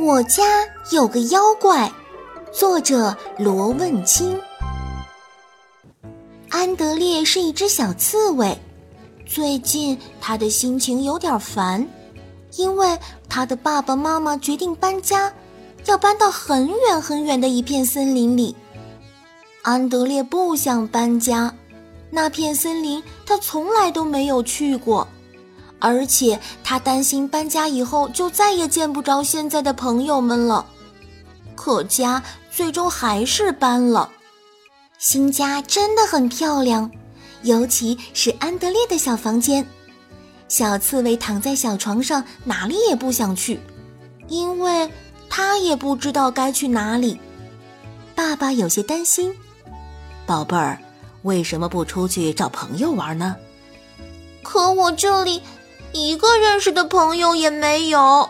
我家有个妖怪，作者罗问清。安德烈是一只小刺猬，最近他的心情有点烦，因为他的爸爸妈妈决定搬家，要搬到很远很远的一片森林里。安德烈不想搬家，那片森林他从来都没有去过。而且他担心搬家以后就再也见不着现在的朋友们了，可家最终还是搬了。新家真的很漂亮，尤其是安德烈的小房间。小刺猬躺在小床上，哪里也不想去，因为他也不知道该去哪里。爸爸有些担心：“宝贝儿，为什么不出去找朋友玩呢？”可我这里……认识的朋友也没有，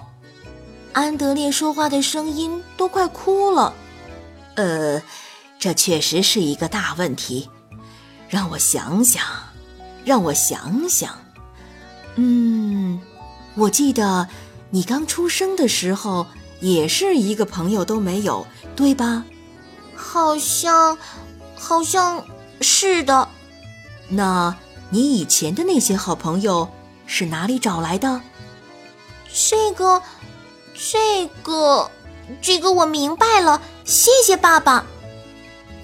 安德烈说话的声音都快哭了。呃，这确实是一个大问题。让我想想，让我想想。嗯，我记得你刚出生的时候也是一个朋友都没有，对吧？好像，好像是的。那你以前的那些好朋友？是哪里找来的？这个，这个，这个我明白了，谢谢爸爸。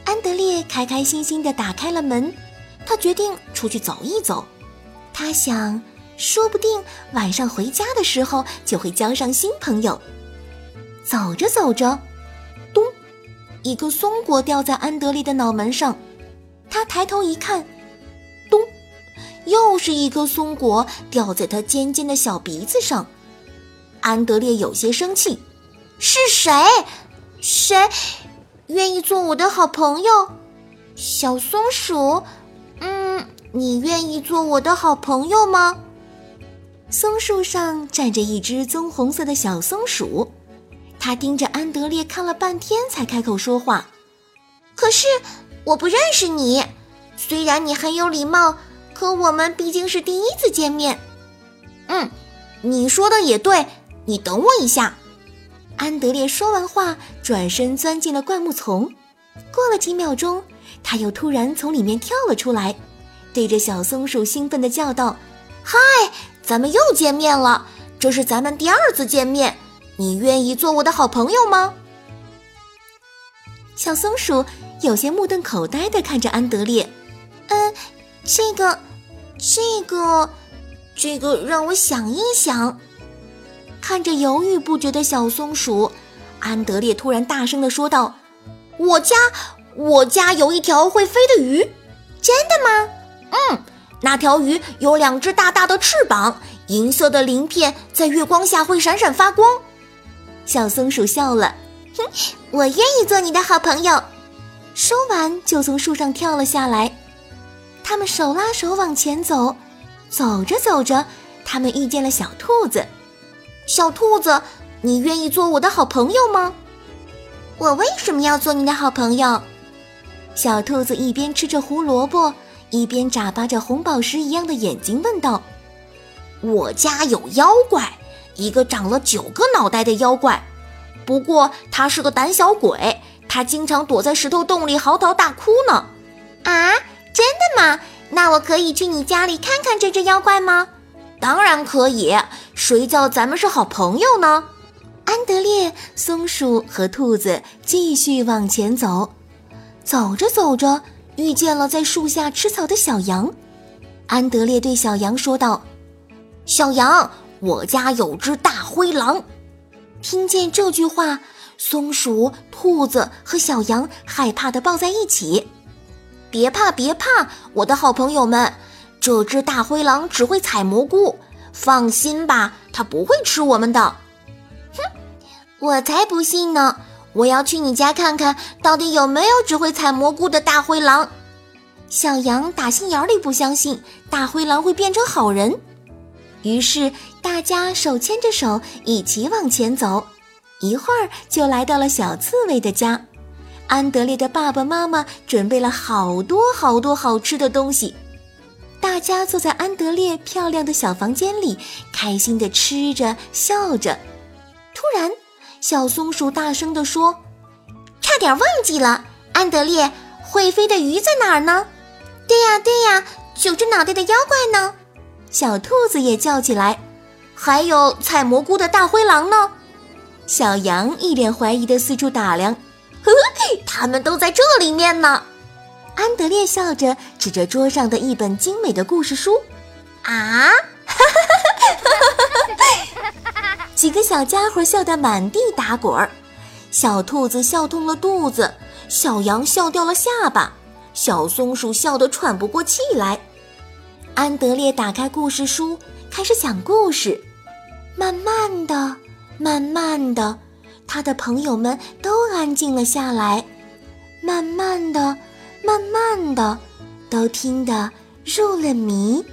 安德烈开开心心的打开了门，他决定出去走一走。他想，说不定晚上回家的时候就会交上新朋友。走着走着，咚，一个松果掉在安德烈的脑门上。他抬头一看。又是一颗松果掉在他尖尖的小鼻子上，安德烈有些生气。是谁？谁愿意做我的好朋友？小松鼠，嗯，你愿意做我的好朋友吗？松树上站着一只棕红色的小松鼠，它盯着安德烈看了半天，才开口说话。可是我不认识你，虽然你很有礼貌。可我们毕竟是第一次见面，嗯，你说的也对，你等我一下。安德烈说完话，转身钻进了灌木丛。过了几秒钟，他又突然从里面跳了出来，对着小松鼠兴奋地叫道：“嗨，咱们又见面了，这是咱们第二次见面，你愿意做我的好朋友吗？”小松鼠有些目瞪口呆地看着安德烈，嗯。这个，这个，这个让我想一想。看着犹豫不决的小松鼠，安德烈突然大声的说道：“我家，我家有一条会飞的鱼，真的吗？嗯，那条鱼有两只大大的翅膀，银色的鳞片在月光下会闪闪发光。”小松鼠笑了，哼，我愿意做你的好朋友。说完，就从树上跳了下来。他们手拉手往前走，走着走着，他们遇见了小兔子。小兔子，你愿意做我的好朋友吗？我为什么要做你的好朋友？小兔子一边吃着胡萝卜，一边眨巴着红宝石一样的眼睛，问道：“我家有妖怪，一个长了九个脑袋的妖怪。不过他是个胆小鬼，他经常躲在石头洞里嚎啕大哭呢。”啊？吗？那我可以去你家里看看这只妖怪吗？当然可以，谁叫咱们是好朋友呢？安德烈、松鼠和兔子继续往前走，走着走着，遇见了在树下吃草的小羊。安德烈对小羊说道：“小羊，我家有只大灰狼。”听见这句话，松鼠、兔子和小羊害怕的抱在一起。别怕，别怕，我的好朋友们，这只大灰狼只会采蘑菇，放心吧，它不会吃我们的。哼，我才不信呢！我要去你家看看到底有没有只会采蘑菇的大灰狼。小羊打心眼里不相信大灰狼会变成好人，于是大家手牵着手一起往前走，一会儿就来到了小刺猬的家。安德烈的爸爸妈妈准备了好多好多好吃的东西，大家坐在安德烈漂亮的小房间里，开心地吃着笑着。突然，小松鼠大声地说：“差点忘记了，安德烈，会飞的鱼在哪儿呢？”“对呀，对呀，九只脑袋的妖怪呢？”小兔子也叫起来：“还有采蘑菇的大灰狼呢？”小羊一脸怀疑地四处打量：“呵呵，他们都在这里面呢。”安德烈笑着指着桌上的一本精美的故事书：“啊！” 几个小家伙笑得满地打滚儿，小兔子笑痛了肚子，小羊笑掉了下巴，小松鼠笑得喘不过气来。安德烈打开故事书，开始讲故事。慢慢的，慢慢的，他的朋友们都安静了下来。慢慢的，慢慢的，都听得入了迷。